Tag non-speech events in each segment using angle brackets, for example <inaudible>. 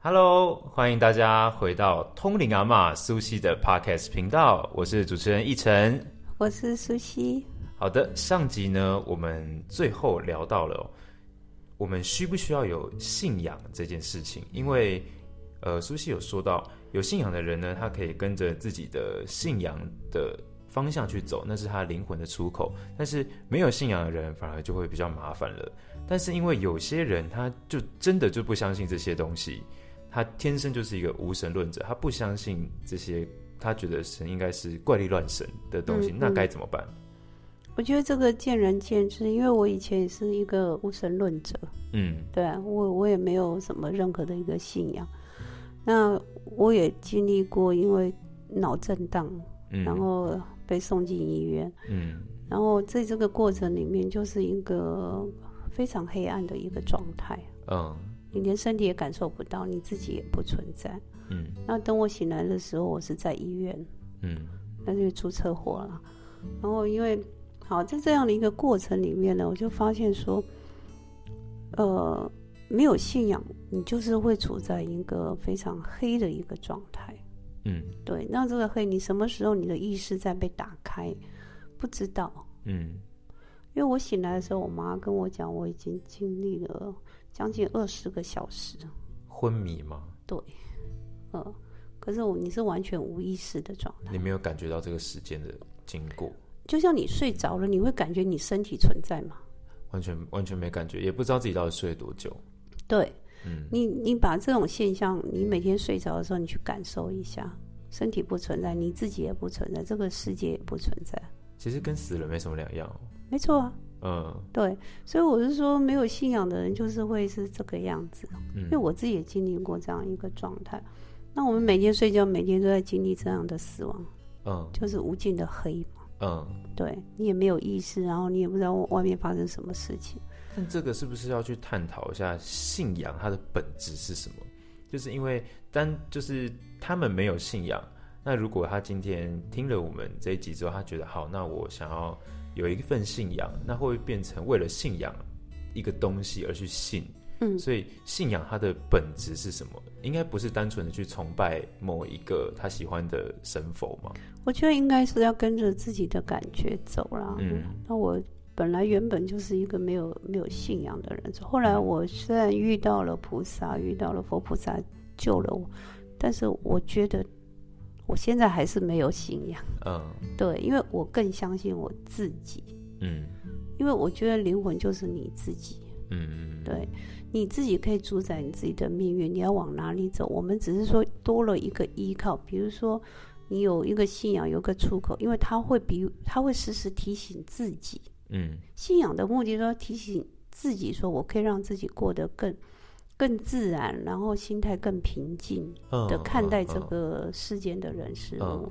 Hello，欢迎大家回到通灵阿妈苏西的 Podcast 频道，我是主持人奕晨，我是苏西。好的，上集呢，我们最后聊到了我们需不需要有信仰这件事情，因为呃，苏西有说到，有信仰的人呢，他可以跟着自己的信仰的方向去走，那是他灵魂的出口；但是没有信仰的人，反而就会比较麻烦了。但是因为有些人，他就真的就不相信这些东西。他天生就是一个无神论者，他不相信这些，他觉得神应该是怪力乱神的东西，那该怎么办？我觉得这个见仁见智，因为我以前也是一个无神论者，嗯，对啊，我我也没有什么任何的一个信仰，那我也经历过因为脑震荡，然后被送进医院，嗯，然后在这个过程里面就是一个非常黑暗的一个状态，嗯。你连身体也感受不到，你自己也不存在。嗯，那等我醒来的时候，我是在医院。嗯，那就出车祸了。然后因为好在这样的一个过程里面呢，我就发现说，呃，没有信仰，你就是会处在一个非常黑的一个状态。嗯，对。那这个黑，你什么时候你的意识在被打开？不知道。嗯，因为我醒来的时候，我妈跟我讲，我已经经历了。将近二十个小时，昏迷吗？对，呃，可是我你是完全无意识的状态，你没有感觉到这个时间的经过，就像你睡着了，你会感觉你身体存在吗？完全完全没感觉，也不知道自己到底睡了多久。对，嗯，你你把这种现象，你每天睡着的时候，你去感受一下，身体不存在，你自己也不存在，这个世界也不存在，其实跟死了没什么两样。没错啊。嗯，对，所以我是说，没有信仰的人就是会是这个样子。嗯，因为我自己也经历过这样一个状态。那我们每天睡觉，每天都在经历这样的死亡。嗯，就是无尽的黑嘛。嗯，对你也没有意识，然后你也不知道外面发生什么事情。但这个是不是要去探讨一下信仰它的本质是什么？就是因为单就是他们没有信仰，那如果他今天听了我们这一集之后，他觉得好，那我想要。有一份信仰，那会不会变成为了信仰一个东西而去信？嗯，所以信仰它的本质是什么？应该不是单纯的去崇拜某一个他喜欢的神佛吗？我觉得应该是要跟着自己的感觉走啦。嗯，那我本来原本就是一个没有没有信仰的人，后来我虽然遇到了菩萨，遇到了佛菩萨救了我，但是我觉得。我现在还是没有信仰，嗯，对，因为我更相信我自己，嗯，因为我觉得灵魂就是你自己，嗯嗯，对，你自己可以主宰你自己的命运，你要往哪里走？我们只是说多了一个依靠，比如说你有一个信仰，有个出口，因为他会比他会时时提醒自己，嗯，信仰的目的说提醒自己，说我可以让自己过得更。更自然，然后心态更平静的看待这个世间的人事物，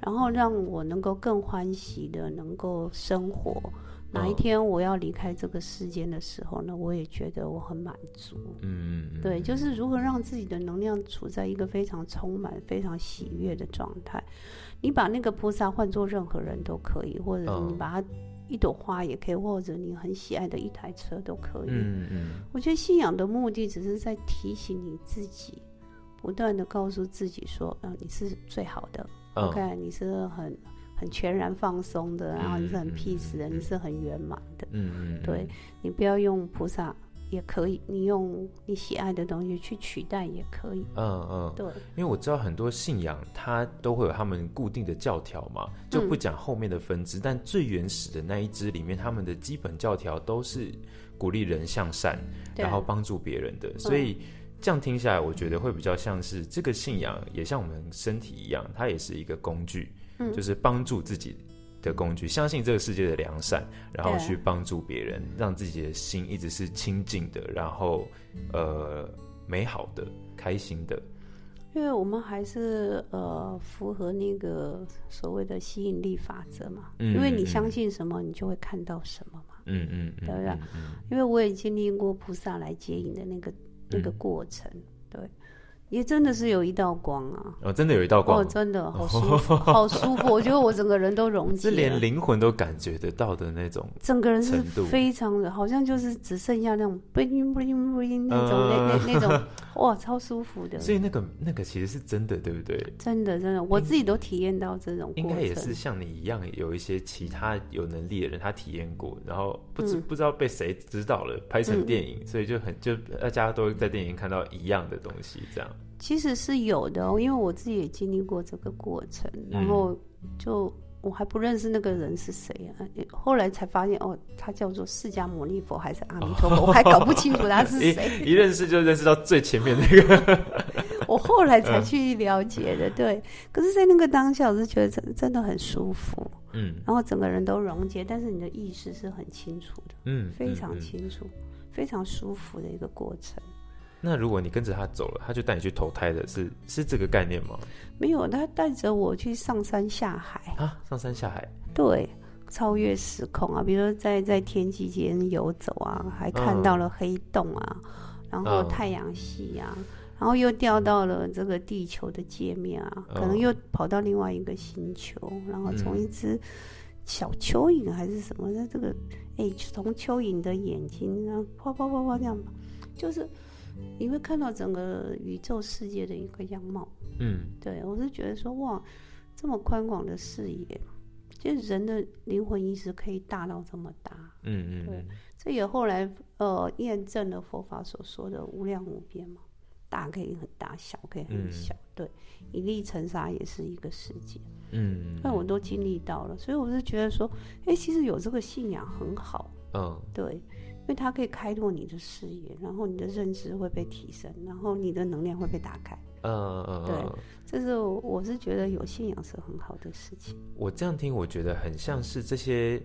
然后让我能够更欢喜的能够生活。哪一天我要离开这个世间的时候呢，我也觉得我很满足。嗯嗯，对，就是如何让自己的能量处在一个非常充满、非常喜悦的状态。你把那个菩萨换做任何人都可以，或者你把它。一朵花也可以，或者你很喜爱的一台车都可以。嗯嗯，我觉得信仰的目的只是在提醒你自己，不断的告诉自己说，嗯，你是最好的。OK，你是很很全然放松的，然后你是很 peace 的，你是很圆满的。嗯嗯，对你不要用菩萨。也可以，你用你喜爱的东西去取代也可以。嗯嗯，对，因为我知道很多信仰它都会有他们固定的教条嘛，就不讲后面的分支，但最原始的那一支里面，他们的基本教条都是鼓励人向善，然后帮助别人的。所以这样听下来，我觉得会比较像是这个信仰也像我们身体一样，它也是一个工具，嗯就是帮助自己。的工具，相信这个世界的良善，然后去帮助别人，让自己的心一直是清净的，然后呃美好的、开心的。因为我们还是呃符合那个所谓的吸引力法则嘛，因为你相信什么，你就会看到什么嘛。嗯嗯，对不对？因为我也经历过菩萨来接引的那个那个过程，对。也真的是有一道光啊！哦，真的有一道光，哦，真的好舒服，好舒服。<laughs> 我觉得我整个人都溶解，是连灵魂都感觉得到的那种，整个人是非常的，好像就是只剩下那种不灵不灵不灵那种那那那种，<laughs> 哇，超舒服的。所以那个那个其实是真的，对不对？真的真的，我自己都体验到这种。应该也是像你一样，有一些其他有能力的人，他体验过，然后不知不知道被谁知道了，拍成电影，所以就很就大家都在电影看到一样的东西，这样。其实是有的，因为我自己也经历过这个过程，然后就我还不认识那个人是谁啊，后来才发现哦，他叫做释迦牟尼佛还是阿弥陀佛，我还搞不清楚他是 <laughs> 谁。一认识就认识到最前面那个，<laughs> 我后来才去了解的。对，可是，在那个当下，我是觉得真真的很舒服，嗯，然后整个人都溶解，但是你的意识是很清楚的，嗯，非常清楚，非常舒服的一个过程。那如果你跟着他走了，他就带你去投胎的，是是这个概念吗？没有，他带着我去上山下海。啊，上山下海，对，超越时空啊，比如说在在天际间游走啊，还看到了黑洞啊，然后太阳系啊，然后又掉到了这个地球的界面啊，可能又跑到另外一个星球，然后从一只小蚯蚓还是什么的这个，哎，从蚯蚓的眼睛然后啪啪啪啪这样，就是。你会看到整个宇宙世界的一个样貌，嗯，对我是觉得说哇，这么宽广的视野，就是人的灵魂意识可以大到这么大，嗯嗯，对，这也后来呃验证了佛法所说的无量无边嘛，大可以很大，小可以很小，对，一粒尘沙也是一个世界，嗯，那我都经历到了，所以我是觉得说，哎，其实有这个信仰很好，嗯，对。因为它可以开拓你的视野，然后你的认知会被提升，然后你的能量会被打开。嗯嗯，对，这是我是觉得有信仰是很好的事情。我这样听，我觉得很像是这些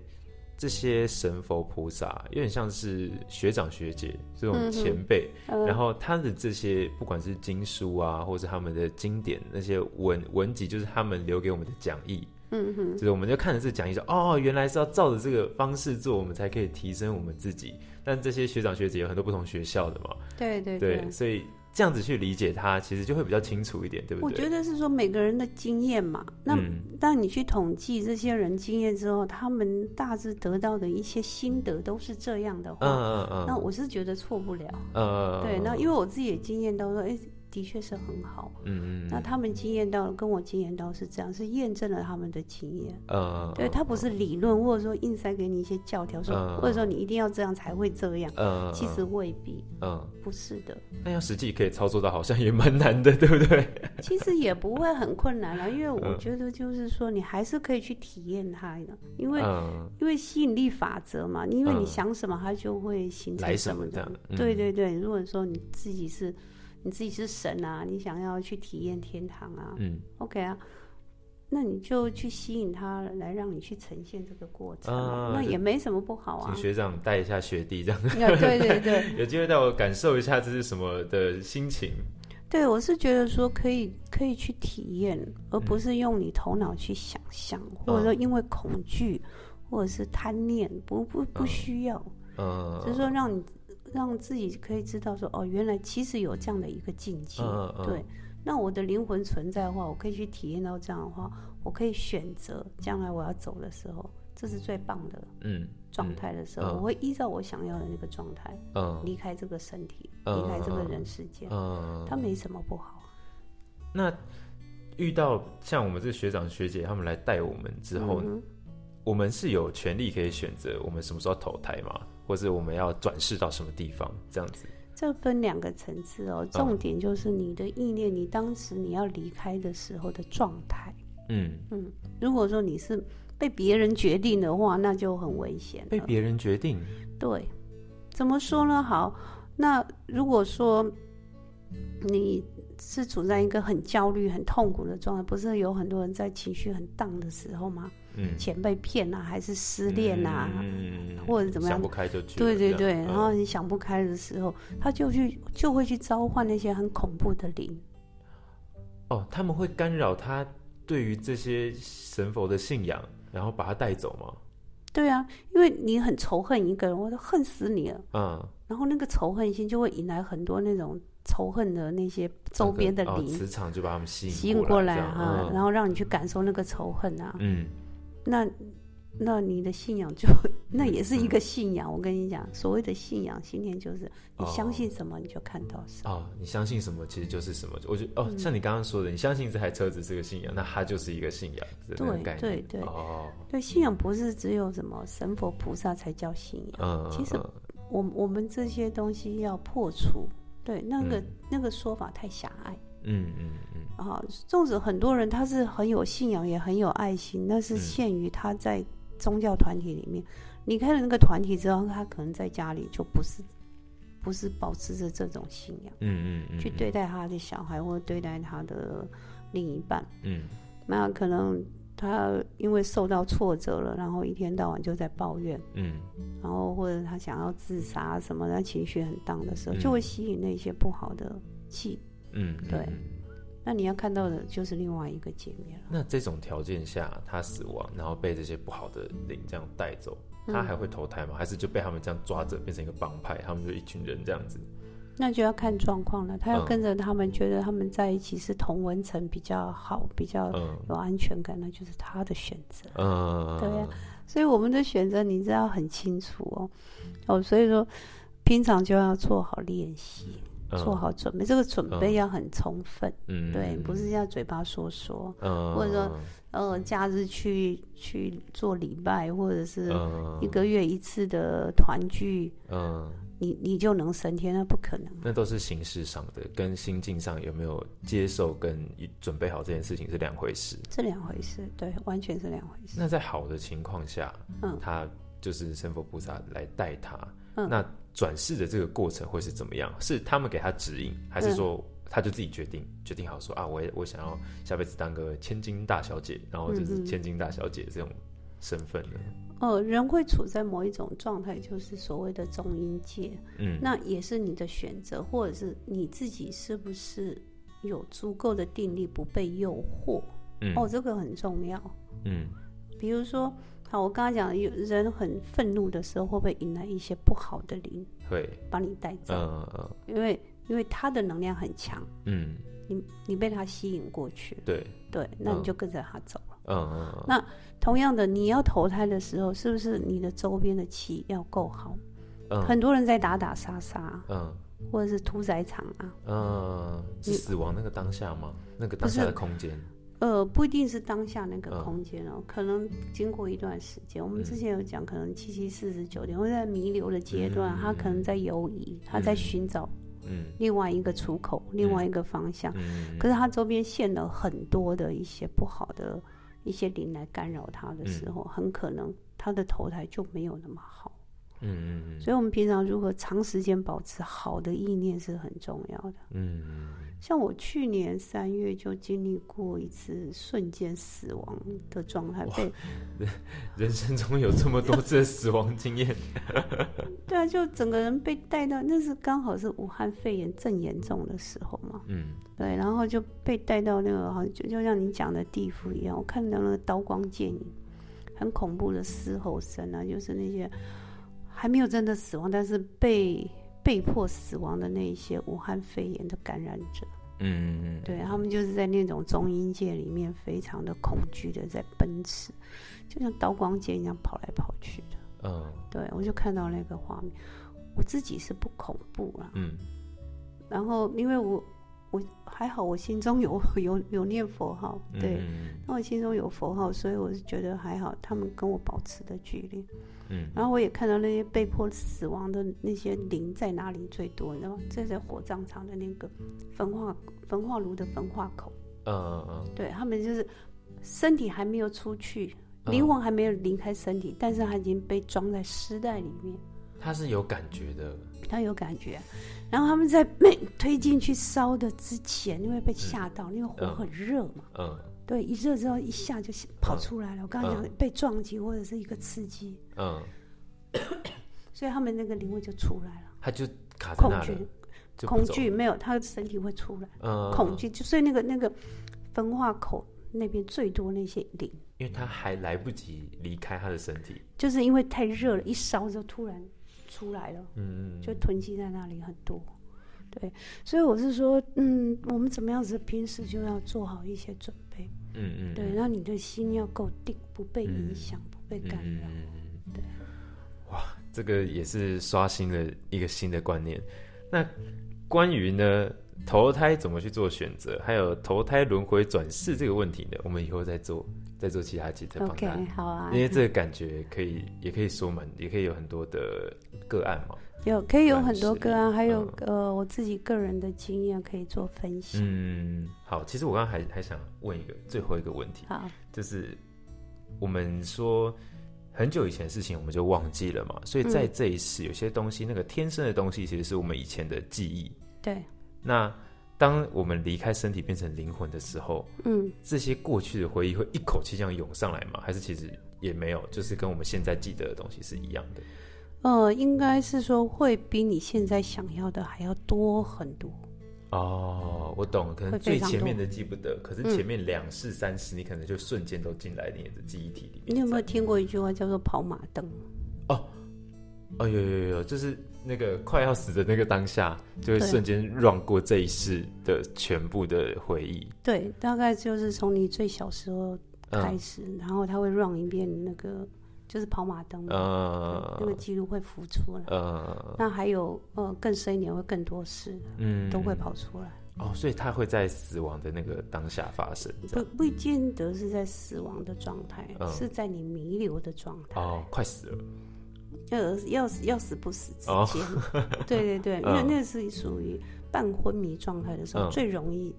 这些神佛菩萨，有点像是学长学姐这种前辈，然后他的这些不管是经书啊，或者他们的经典那些文文集，就是他们留给我们的讲义。嗯哼，就是我们就看着这讲义说，哦，原来是要照着这个方式做，我们才可以提升我们自己。但这些学长学姐有很多不同学校的嘛，对对对，所以这样子去理解它，其实就会比较清楚一点，对不对？我觉得是说每个人的经验嘛，那当你去统计这些人经验之后，他们大致得到的一些心得都是这样的话，嗯嗯嗯，那我是觉得错不了，嗯，对，那因为我自己也经验到说，哎。的确是很好，嗯嗯，那他们经验到跟我经验到是这样，是验证了他们的经验，嗯，对他不是理论或者说硬塞给你一些教条说，或者说你一定要这样才会这样，嗯，其实未必，嗯，不是的。那要实际可以操作到，好像也蛮难的，<laughs> 对不对？<laughs> 其实也不会很困难了，因为我觉得就是说你还是可以去体验它的，因为因为吸引力法则嘛，因为你想什么，它就会形成什么的，对对对。如果说你自己是。你自己是神啊，你想要去体验天堂啊？嗯，OK 啊，那你就去吸引他来让你去呈现这个过程，那也没什么不好啊。请学长带一下学弟这样。对对对，<laughs> 有机会带我感受一下这是什么的心情。对，我是觉得说可以可以去体验，而不是用你头脑去想象，或者说因为恐惧或者是贪念，不不不需要。嗯，就是说让你。让自己可以知道说哦，原来其实有这样的一个境界，对。那我的灵魂存在的话，我可以去体验到这样的话，我可以选择将来我要走的时候，这是最棒的嗯状态的时候，我会依照我想要的那个状态嗯。离开这个身体，离开这个人世间，嗯，它没什么不好。那遇到像我们这学长学姐他们来带我们之后，我们是有权利可以选择我们什么时候投胎吗？或者我们要转世到什么地方？这样子，这分两个层次哦。重点就是你的意念，你当时你要离开的时候的状态。嗯嗯，如果说你是被别人决定的话，那就很危险。被别人决定？对，怎么说呢？好，那如果说你是处在一个很焦虑、很痛苦的状态，不是有很多人在情绪很荡的时候吗？嗯钱被骗啊，还是失恋啊，或者怎么样？想不开就去。对对对，然后你想不开的时候，他就去就会去召唤那些很恐怖的灵。哦，他们会干扰他对于这些神佛的信仰，然后把他带走吗？对啊，因为你很仇恨一个人，我都恨死你了。嗯，然后那个仇恨心就会引来很多那种仇恨的那些周边的灵，磁场就把他们吸引吸引过来哈，然后让你去感受那个仇恨啊。嗯，那那你的信仰就 <laughs> 那也是一个信仰。我跟你讲，所谓的信仰信念就是你相信什么你就看到什么。哦，你相信什么其实就是什么。我觉得哦，像你刚刚说的，你相信这台车子是个信仰，那它就是一个信仰。对对对哦，对信仰不是只有什么神佛菩萨才叫信仰。嗯，其实我我们这些东西要破除。对，那个那个说法太狭隘。嗯嗯嗯。啊，纵使很多人他是很有信仰，也很有爱心，那是限于他在宗教团体里面。离开了那个团体之后，他可能在家里就不是不是保持着这种信仰。嗯嗯嗯。去对待他的小孩，或者对待他的另一半。嗯。那可能。他因为受到挫折了，然后一天到晚就在抱怨，嗯，然后或者他想要自杀什么，他情绪很荡的时候，就会吸引那些不好的气，嗯，对。那你要看到的就是另外一个界面了。那这种条件下，他死亡，然后被这些不好的灵这样带走，他还会投胎吗？还是就被他们这样抓着，变成一个帮派，他们就一群人这样子？那就要看状况了。他要跟着他们，觉得他们在一起是同文层比较好，比较有安全感，那就是他的选择。嗯，对呀。所以我们的选择，你知道很清楚哦。哦，所以说平常就要做好练习，做好准备。这个准备要很充分。嗯，对，不是要嘴巴说说，或者说呃，假日去去做礼拜，或者是一个月一次的团聚。嗯。你你就能升天？那不可能。那都是形式上的，跟心境上有没有接受跟准备好这件事情是两回事。这两回事，对，完全是两回事。那在好的情况下，嗯，他就是神佛菩萨来带他，嗯，那转世的这个过程会是怎么样？是他们给他指引，还是说他就自己决定？决定好说啊，我我想要下辈子当个千金大小姐，然后就是千金大小姐这种身份呢？呃，人会处在某一种状态，就是所谓的中阴界。嗯，那也是你的选择，或者是你自己是不是有足够的定力，不被诱惑？嗯，哦，这个很重要。嗯，比如说，好，我刚刚讲，有人很愤怒的时候，会不会引来一些不好的灵？会，把你带走。嗯嗯，因为因为他的能量很强。嗯，你你被他吸引过去。对对，那你就跟着他走了。嗯嗯，那。同样的，你要投胎的时候，是不是你的周边的气要够好？嗯，很多人在打打杀杀，嗯，或者是屠宰场啊，嗯，是死亡那个当下吗？那个当下的空间？呃，不一定是当下那个空间哦，可能经过一段时间。我们之前有讲，可能七七四十九天，或在弥留的阶段，他可能在游移，他在寻找嗯另外一个出口，另外一个方向。嗯，可是他周边现了很多的一些不好的。一些灵来干扰他的时候，很可能他的投胎就没有那么好。嗯嗯嗯。所以，我们平常如何长时间保持好的意念是很重要的。嗯嗯。像我去年三月就经历过一次瞬间死亡的状态，被 <laughs> 人生中有这么多次死亡经验。<laughs> 对啊，就整个人被带到，那是刚好是武汉肺炎正严重的时候嘛。嗯。对，然后就被带到那个，好像就就像你讲的地府一样，我看到那个刀光剑影，很恐怖的嘶吼声啊，就是那些还没有真的死亡，但是被被迫死亡的那些武汉肺炎的感染者，嗯嗯，对他们就是在那种中阴界里面非常的恐惧的在奔驰，就像刀光剑一样跑来跑去的，嗯，对我就看到那个画面，我自己是不恐怖了，嗯，然后因为我。我还好，我心中有 <laughs> 有有念佛号，对，那我心中有佛号，所以我是觉得还好。他们跟我保持的距离，嗯，然后我也看到那些被迫死亡的那些灵在哪里最多，你知道吗？这在火葬场的那个焚化焚化炉的焚化口，嗯嗯嗯，对他们就是身体还没有出去，灵魂还没有离开身体，但是他已经被装在尸袋里面。他是有感觉的，他有感觉。然后他们在被推进去烧的之前，因为被吓到，因为火很热嘛。嗯。对，一热之后一下就跑出来了。我刚刚讲被撞击或者是一个刺激。嗯。<coughs> 所以他们那个灵魂就出来了。他就卡在恐惧，恐惧没有，他的身体会出来。嗯。恐惧就所以那个那个分化口那边最多那些灵，因为他还来不及离开他的身体，就是因为太热了，一烧就突然。出来了，嗯就囤积在那里很多，对，所以我是说，嗯，我们怎么样子平时就要做好一些准备。嗯嗯，对，那你的心要够定，不被影响，不被干扰。对，哇，这个也是刷新了一个新的观念。那关于呢投胎怎么去做选择，还有投胎轮回转世这个问题呢，我们以后再做，再做其他集再帮大家。好啊，因为这个感觉可以，也可以说蛮，也可以有很多的个案嘛。有可以有很多个案，还有呃我自己个人的经验可以做分享。嗯，好，其实我刚刚还还想问一个最后一个问题，好，就是我们说很久以前的事情我们就忘记了嘛，所以在这一世有些东西，那个天生的东西其实是我们以前的记忆。对。那当我们离开身体变成灵魂的时候，嗯，这些过去的回忆会一口气这样涌上来吗？还是其实也没有，就是跟我们现在记得的东西是一样的？呃，应该是说会比你现在想要的还要多很多。哦，我懂，可能最前面的记不得，可是前面两世三世，你可能就瞬间都进来你的记忆体里面。你有没有听过一句话叫做“跑马灯”？哦，哦，有有有，就是那个快要死的那个当下，就会瞬间 run 过这一世的全部的回忆。对，大概就是从你最小时候开始，然后他会 run 一遍那个。就是跑马灯，那个记录会浮出来。那还有呃，更深一点会更多事，嗯，都会跑出来。哦，所以它会在死亡的那个当下发生，不不见得是在死亡的状态，是在你弥留的状态。哦，快死了，要要死要死不死之间。对对对，<laughs> 因为那是属于半昏迷状态的时候，最容易。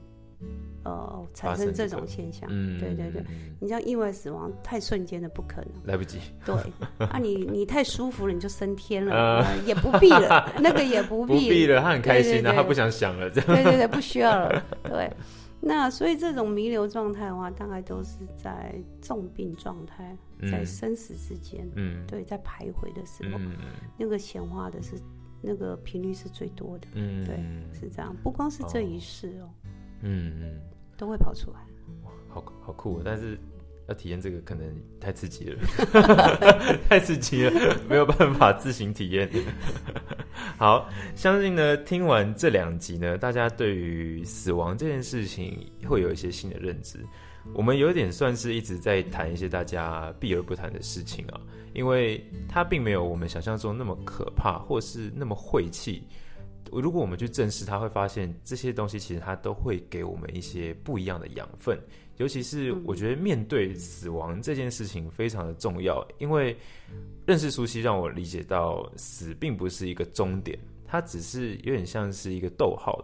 呃，产生这种现象，嗯，对对对，你像意外死亡太瞬间的不可能，来不及。对，啊，你你太舒服了，你就升天了，<laughs> 也不必了，那个也不 <laughs> 必了，他很开心的，他不想想了，这样。对对对，不需要了。对，那所以这种弥留状态的话，大概都是在重病状态，在生死之间，嗯，对，在徘徊的时候，那个显化的是那个频率是最多的，嗯，对，是这样，不光是这一世哦。嗯嗯，都会跑出来，哇，好好酷！但是要体验这个可能太刺激了，<laughs> <laughs> 太刺激了，没有办法自行体验。<laughs> 好，相信呢，听完这两集呢，大家对于死亡这件事情会有一些新的认知。我们有点算是一直在谈一些大家避而不谈的事情啊，因为它并没有我们想象中那么可怕，或是那么晦气。如果我们去正视，他会发现这些东西其实它都会给我们一些不一样的养分。尤其是我觉得面对死亡这件事情非常的重要，因为认识苏西让我理解到死并不是一个终点，它只是有点像是一个逗号。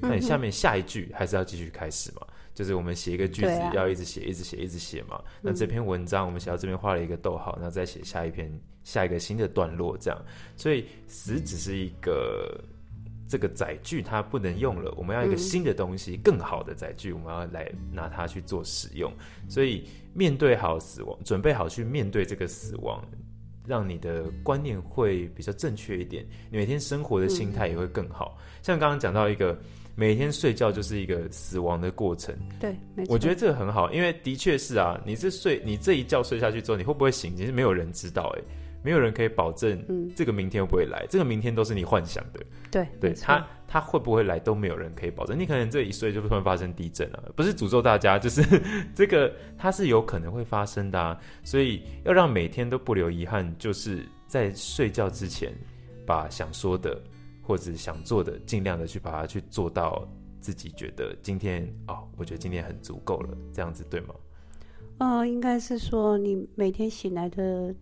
那你下面下一句还是要继续开始嘛？就是我们写一个句子要一直写，一直写，一直写嘛。那这篇文章我们写到这边画了一个逗号，然后再写下一篇下一个新的段落，这样。所以死只是一个。这个载具它不能用了，我们要一个新的东西，更好的载具，我们要来拿它去做使用。所以面对好死亡，准备好去面对这个死亡，让你的观念会比较正确一点，你每天生活的心态也会更好。像刚刚讲到一个，每天睡觉就是一个死亡的过程。对，我觉得这个很好，因为的确是啊，你这睡，你这一觉睡下去之后，你会不会醒？其实没有人知道，哎。没有人可以保证，这个明天会不会来？这个明天都是你幻想的。对，对他他会不会来都没有人可以保证。你可能这一岁就突然发生地震了，不是诅咒大家，就是 <laughs> 这个它是有可能会发生的。啊。所以要让每天都不留遗憾，就是在睡觉之前把想说的或者想做的，尽量的去把它去做到自己觉得今天哦，我觉得今天很足够了，这样子对吗？呃，应该是说你每天醒来的。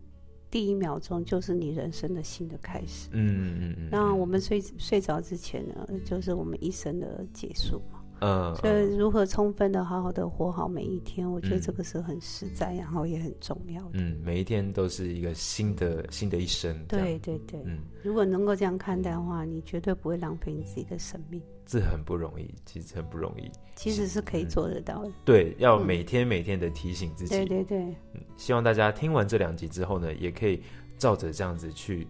第一秒钟就是你人生的新的开始。嗯嗯嗯。那我们睡睡着之前呢，就是我们一生的结束嘛。嗯。所以如何充分的、好好的活好每一天，我觉得这个是很实在，然后也很重要的。嗯，每一天都是一个新的新的一生。对对对。嗯，如果能够这样看待的话，你绝对不会浪费你自己的生命。这很不容易，其实很不容易。其实是可以做得到的。对，要每天每天的提醒自己。对对对。嗯，希望大家听完这两集之后呢，也可以照着这样子去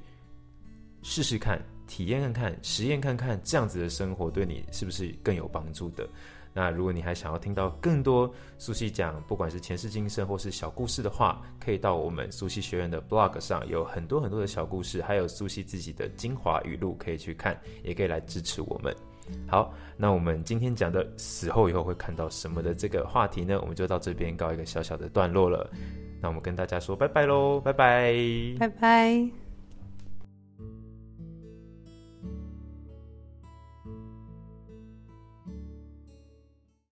试试看、体验看看、实验看看，这样子的生活对你是不是更有帮助的？那如果你还想要听到更多苏西讲，不管是前世今生或是小故事的话，可以到我们苏西学院的 blog 上，有很多很多的小故事，还有苏西自己的精华语录可以去看，也可以来支持我们。好，那我们今天讲的死后以后会看到什么的这个话题呢，我们就到这边告一个小小的段落了。那我们跟大家说拜拜喽，拜拜，拜拜。